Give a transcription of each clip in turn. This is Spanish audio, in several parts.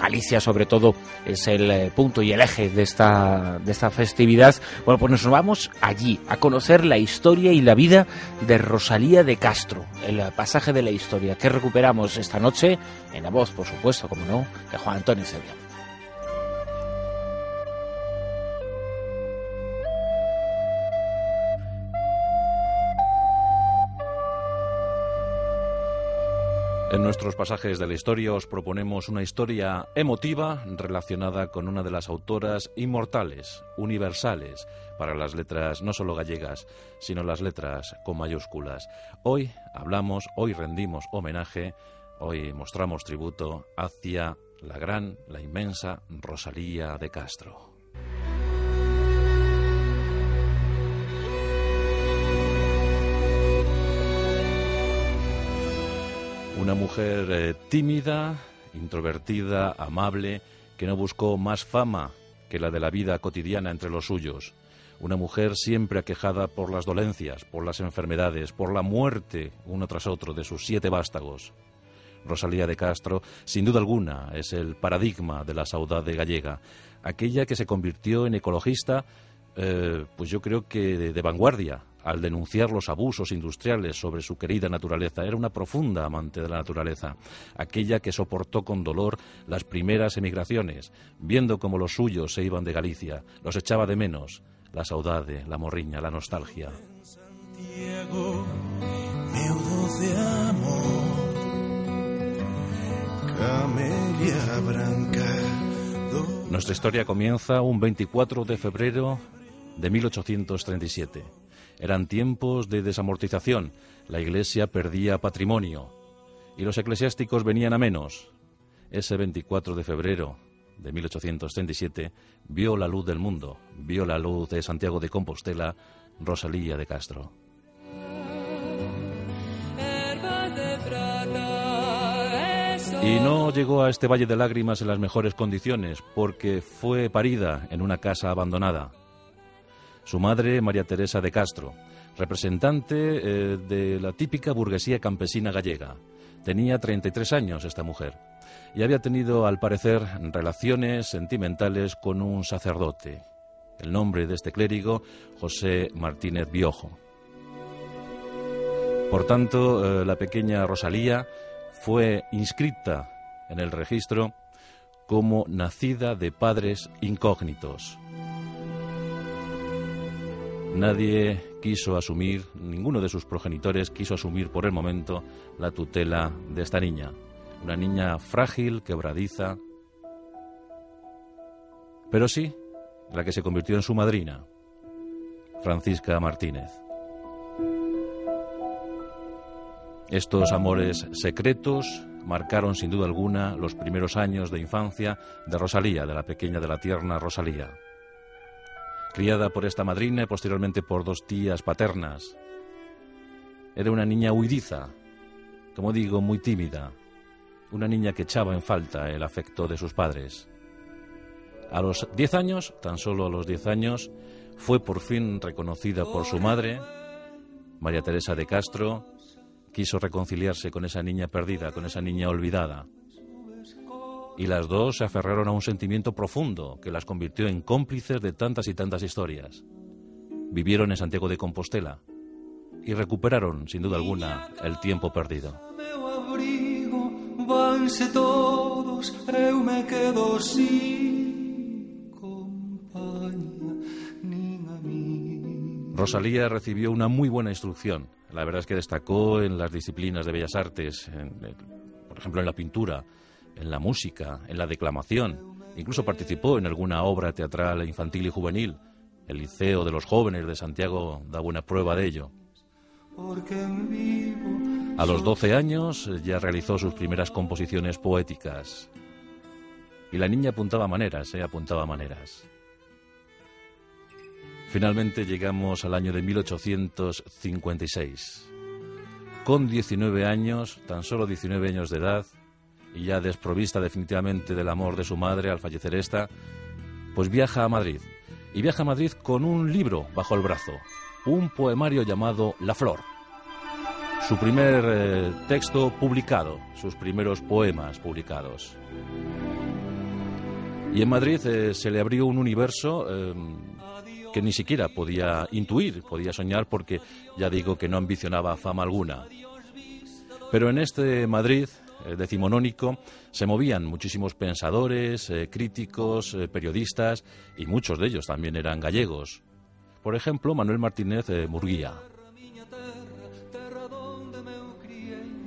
Galicia sobre todo es el eh, punto y el eje de esta, de esta festividad, bueno, pues nos vamos allí a conocer la historia y la vida de Rosalía de Castro, el pasaje de la historia que recuperamos esta noche en la voz, por supuesto, como no, de Juan Antonio Sevilla. En nuestros pasajes de la historia os proponemos una historia emotiva relacionada con una de las autoras inmortales, universales, para las letras no solo gallegas, sino las letras con mayúsculas. Hoy hablamos, hoy rendimos homenaje, hoy mostramos tributo hacia la gran, la inmensa Rosalía de Castro. Una mujer eh, tímida, introvertida, amable, que no buscó más fama que la de la vida cotidiana entre los suyos. Una mujer siempre aquejada por las dolencias, por las enfermedades, por la muerte uno tras otro de sus siete vástagos. Rosalía de Castro, sin duda alguna, es el paradigma de la saudade gallega, aquella que se convirtió en ecologista, eh, pues yo creo que de vanguardia, al denunciar los abusos industriales sobre su querida naturaleza. Era una profunda amante de la naturaleza, aquella que soportó con dolor las primeras emigraciones, viendo cómo los suyos se iban de Galicia, los echaba de menos, la saudade, la morriña, la nostalgia. Nuestra historia comienza un 24 de febrero de 1837. Eran tiempos de desamortización, la Iglesia perdía patrimonio y los eclesiásticos venían a menos. Ese 24 de febrero de 1837 vio la luz del mundo, vio la luz de Santiago de Compostela, Rosalía de Castro. Y no llegó a este valle de lágrimas en las mejores condiciones, porque fue parida en una casa abandonada. Su madre, María Teresa de Castro, representante eh, de la típica burguesía campesina gallega. Tenía 33 años esta mujer y había tenido, al parecer, relaciones sentimentales con un sacerdote. El nombre de este clérigo, José Martínez Biojo. Por tanto, eh, la pequeña Rosalía fue inscrita en el registro como nacida de padres incógnitos. Nadie quiso asumir, ninguno de sus progenitores quiso asumir por el momento la tutela de esta niña. Una niña frágil, quebradiza, pero sí la que se convirtió en su madrina, Francisca Martínez. Estos amores secretos marcaron sin duda alguna los primeros años de infancia de Rosalía, de la pequeña de la tierna Rosalía criada por esta madrina y posteriormente por dos tías paternas. Era una niña huidiza, como digo, muy tímida, una niña que echaba en falta el afecto de sus padres. A los diez años, tan solo a los diez años, fue por fin reconocida por su madre, María Teresa de Castro, quiso reconciliarse con esa niña perdida, con esa niña olvidada y las dos se aferraron a un sentimiento profundo que las convirtió en cómplices de tantas y tantas historias. Vivieron en Santiago de Compostela y recuperaron, sin duda alguna, el tiempo perdido. Rosalía recibió una muy buena instrucción. La verdad es que destacó en las disciplinas de bellas artes, por ejemplo en la pintura, en la música, en la declamación. Incluso participó en alguna obra teatral infantil y juvenil. El Liceo de los Jóvenes de Santiago da buena prueba de ello. A los 12 años ya realizó sus primeras composiciones poéticas. Y la niña apuntaba maneras, ¿eh? apuntaba maneras. Finalmente llegamos al año de 1856. Con 19 años, tan solo 19 años de edad, y ya desprovista definitivamente del amor de su madre al fallecer esta, pues viaja a Madrid. Y viaja a Madrid con un libro bajo el brazo, un poemario llamado La Flor. Su primer eh, texto publicado, sus primeros poemas publicados. Y en Madrid eh, se le abrió un universo eh, que ni siquiera podía intuir, podía soñar, porque ya digo que no ambicionaba fama alguna. Pero en este Madrid decimonónico se movían muchísimos pensadores, críticos, periodistas, y muchos de ellos también eran gallegos. Por ejemplo, Manuel Martínez Murguía.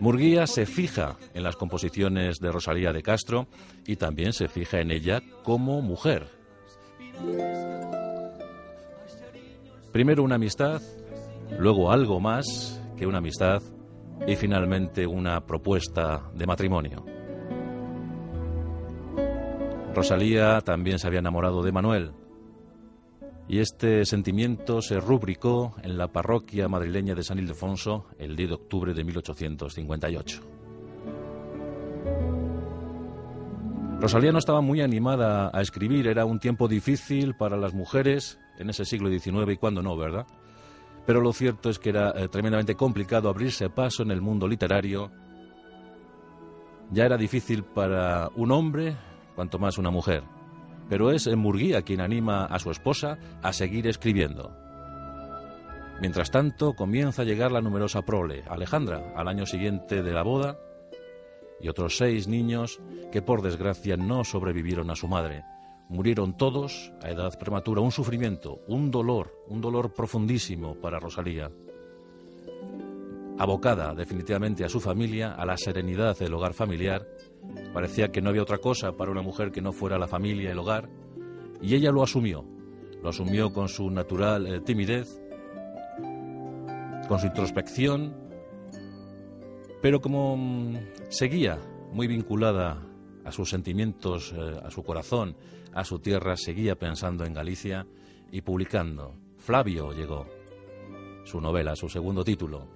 Murguía se fija en las composiciones de Rosalía de Castro y también se fija en ella como mujer. Primero una amistad, luego algo más que una amistad y finalmente una propuesta de matrimonio. Rosalía también se había enamorado de Manuel, y este sentimiento se rubricó en la parroquia madrileña de San Ildefonso el 10 de octubre de 1858. Rosalía no estaba muy animada a escribir, era un tiempo difícil para las mujeres en ese siglo XIX y cuando no, ¿verdad? Pero lo cierto es que era eh, tremendamente complicado abrirse paso en el mundo literario. Ya era difícil para un hombre, cuanto más una mujer pero es Murguía quien anima a su esposa a seguir escribiendo. Mientras tanto, comienza a llegar la numerosa prole, Alejandra, al año siguiente de la boda, y otros seis niños que por desgracia no sobrevivieron a su madre. Murieron todos a edad prematura, un sufrimiento, un dolor, un dolor profundísimo para Rosalía. Abocada definitivamente a su familia, a la serenidad del hogar familiar, Parecía que no había otra cosa para una mujer que no fuera la familia, el hogar, y ella lo asumió. Lo asumió con su natural eh, timidez, con su introspección, pero como mm, seguía muy vinculada a sus sentimientos, eh, a su corazón, a su tierra, seguía pensando en Galicia y publicando. Flavio llegó, su novela, su segundo título.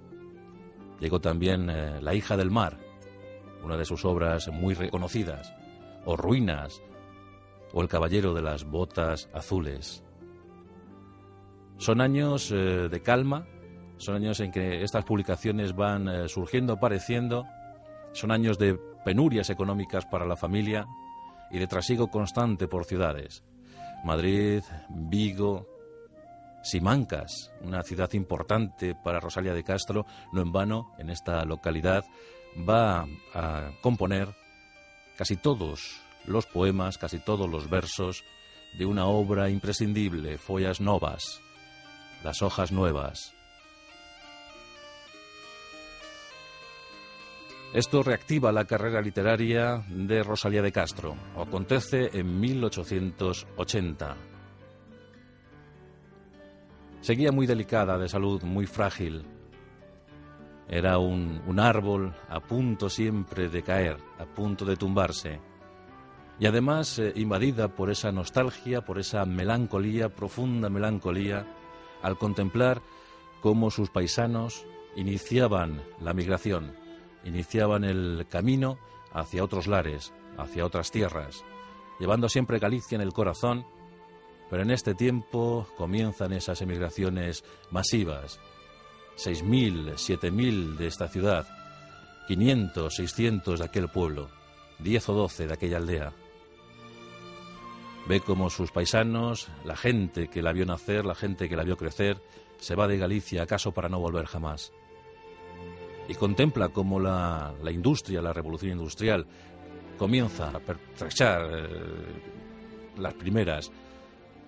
Llegó también eh, La hija del mar, una de sus obras muy reconocidas, o Ruinas, o El Caballero de las Botas Azules. Son años eh, de calma, son años en que estas publicaciones van eh, surgiendo, apareciendo, son años de penurias económicas para la familia y de trasiego constante por ciudades. Madrid, Vigo, Simancas, una ciudad importante para Rosalia de Castro, no en vano, en esta localidad va a componer casi todos los poemas, casi todos los versos de una obra imprescindible, Follas Novas, Las hojas nuevas. Esto reactiva la carrera literaria de Rosalía de Castro. Acontece en 1880. Seguía muy delicada de salud, muy frágil. Era un, árbol a punto siempre de caer, a punto de tumbarse. Y además eh, invadida por esa nostalgia, por esa melancolía, profunda melancolía, al contemplar cómo sus paisanos iniciaban la migración, iniciaban el camino hacia otros lares, hacia otras tierras, llevando siempre Galicia en el corazón, pero en este tiempo comienzan esas emigraciones masivas, 6.000, 7.000 de esta ciudad, 500, 600 de aquel pueblo, 10 o 12 de aquella aldea. Ve cómo sus paisanos, la gente que la vio nacer, la gente que la vio crecer, se va de Galicia acaso para no volver jamás. Y contempla cómo la, industria, la revolución industrial, comienza a pertrechar eh, las primeras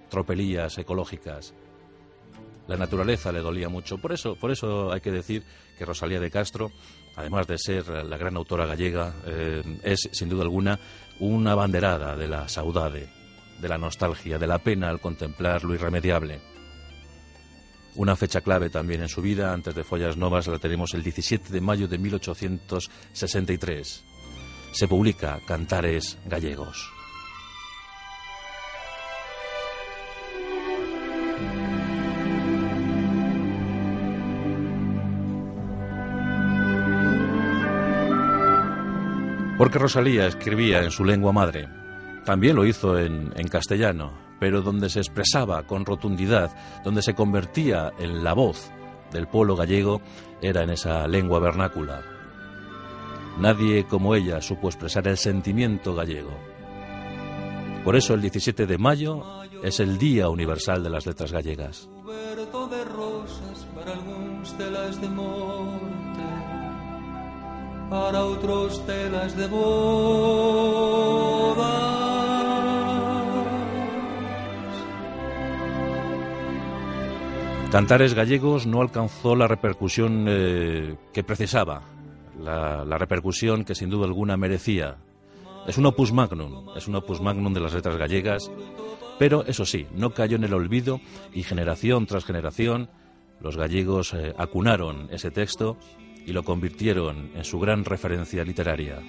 tropelías ecológicas, la naturaleza le dolía mucho. Por eso, por eso hay que decir que Rosalía de Castro, además de ser la gran autora gallega, eh, es sin duda alguna una banderada de la saudade, de la nostalgia, de la pena al contemplar lo irremediable. Una fecha clave también en su vida, antes de Follas Novas, la tenemos el 17 de mayo de 1863. Se publica Cantares Gallegos. Porque Rosalía escribía en su lengua madre. También lo hizo en, castellano, pero donde se expresaba con rotundidad, donde se convertía en la voz del pueblo gallego, era en esa lengua vernácula. Nadie como ella supo expresar el sentimiento gallego. Por eso el 17 de mayo es el Día Universal de las Letras Gallegas. para otros telas de bodas. Cantares Gallegos no alcanzó la repercusión eh, que precisaba, la, repercusión que sin duda alguna merecía. Es un opus magnum, es un opus magnum de las letras gallegas, pero eso sí, no cayó en el olvido y generación tras generación los gallegos eh, acunaron ese texto y lo convirtieron en su gran referencia literaria.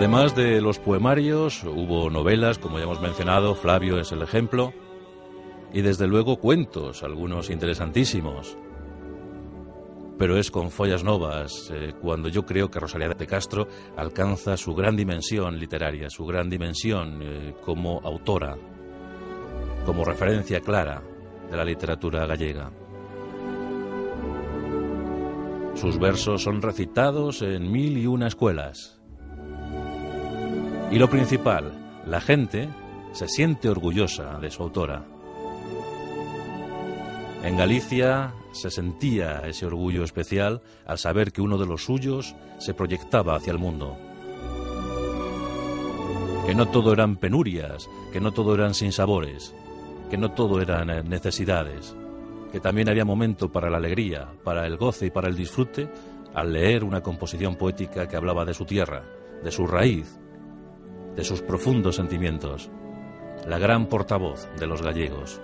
Además de los poemarios, hubo novelas, como ya hemos mencionado, Flavio es el ejemplo, y desde luego cuentos, algunos interesantísimos. Pero es con Follas Novas eh, cuando yo creo que Rosalía de Castro alcanza su gran dimensión literaria, su gran dimensión eh, como autora, como referencia clara de la literatura gallega. Sus versos son recitados en mil y una escuelas, y lo principal, la gente se siente orgullosa de su autora. En Galicia se sentía ese orgullo especial al saber que uno de los suyos se proyectaba hacia el mundo. Que no todo eran penurias, que no todo eran sinsabores, que no todo eran eh, necesidades, que también había momento para la alegría, para el goce y para el disfrute al leer una composición poética que hablaba de su tierra, de su raíz, de sus profundos sentimientos, la gran portavoz de los gallegos.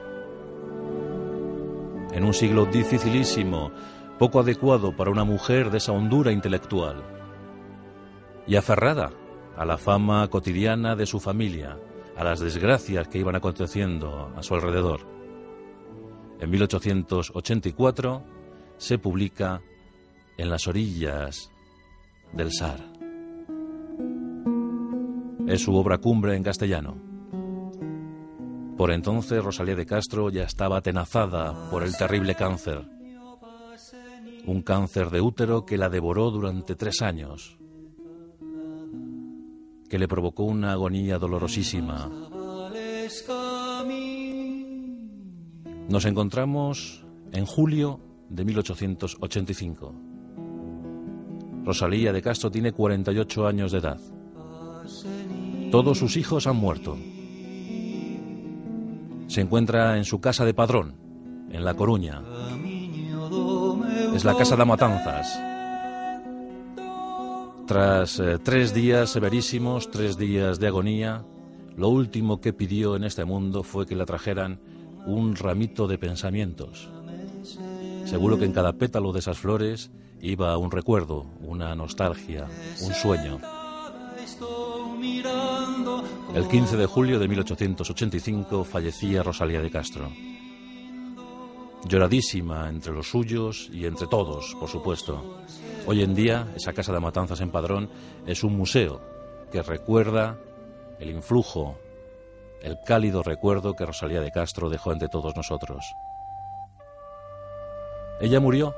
En un siglo dificilísimo, poco adecuado para una mujer de esa hondura intelectual, y aferrada a la fama cotidiana de su familia, a las desgracias que iban aconteciendo a su alrededor. En 1884 se publica En las orillas del Sar. Es su obra cumbre en castellano. Por entonces Rosalía de Castro ya estaba atenazada por el terrible cáncer. Un cáncer de útero que la devoró durante tres años, que le provocó una agonía dolorosísima. Nos encontramos en julio de 1885. Rosalía de Castro tiene 48 años de edad. Todos sus hijos han muerto. Se encuentra en su casa de padrón, en La Coruña. Es la casa de Matanzas. Tras eh, tres días severísimos, tres días de agonía, lo último que pidió en este mundo fue que le trajeran un ramito de pensamientos. Seguro que en cada pétalo de esas flores iba un recuerdo, una nostalgia, un sueño. El 15 de julio de 1885 fallecía Rosalía de Castro. Lloradísima entre los suyos y entre todos, por supuesto. Hoy en día, esa casa de matanzas en Padrón es un museo que recuerda el influjo, el cálido recuerdo que Rosalía de Castro dejó entre todos nosotros. Ella murió,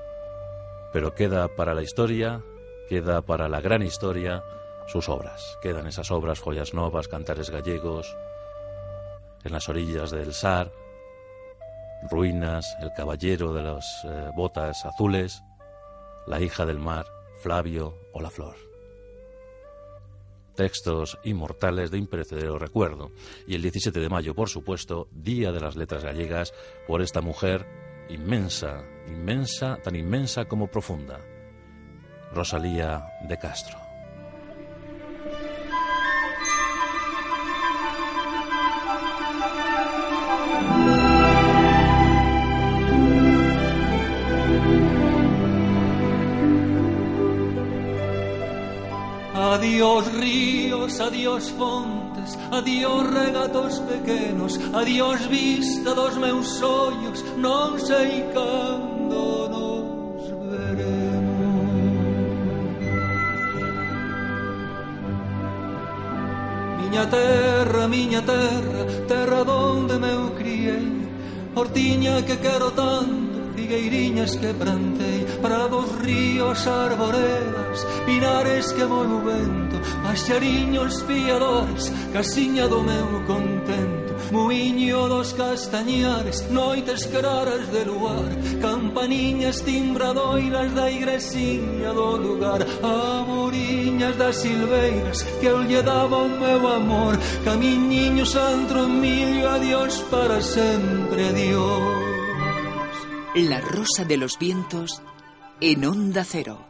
pero queda para la historia, queda para la gran historia sus obras. Quedan esas obras, Joyas Novas, Cantares Gallegos, En las orillas del Sar, Ruinas, El Caballero de las eh, Botas Azules, La hija del mar, Flavio o La Flor. Textos inmortales de imperecedero recuerdo. Y el 17 de mayo, por supuesto, Día de las Letras Gallegas, por esta mujer inmensa, inmensa, tan inmensa como profunda, Rosalía de Castro. Adiós ríos, adiós fontes, adiós regatos pequenos, adiós vista dos meus ollos, non sei cando nos veremos. Miña terra, miña terra, terra donde meu criei, hortiña que quero tanto, figueiriñas que plantei, Prados, ríos, arboredas Pinares que moi o vento Paxariños piadores Casiña do meu contento Muiño dos castañares Noites claras de luar Campaniñas timbradoiras Da igresiña do lugar Amoriñas das silveiras Que eu lle daba o meu amor Camiñiño santro millo Adiós para sempre, adiós. La rosa de los vientos en onda cero.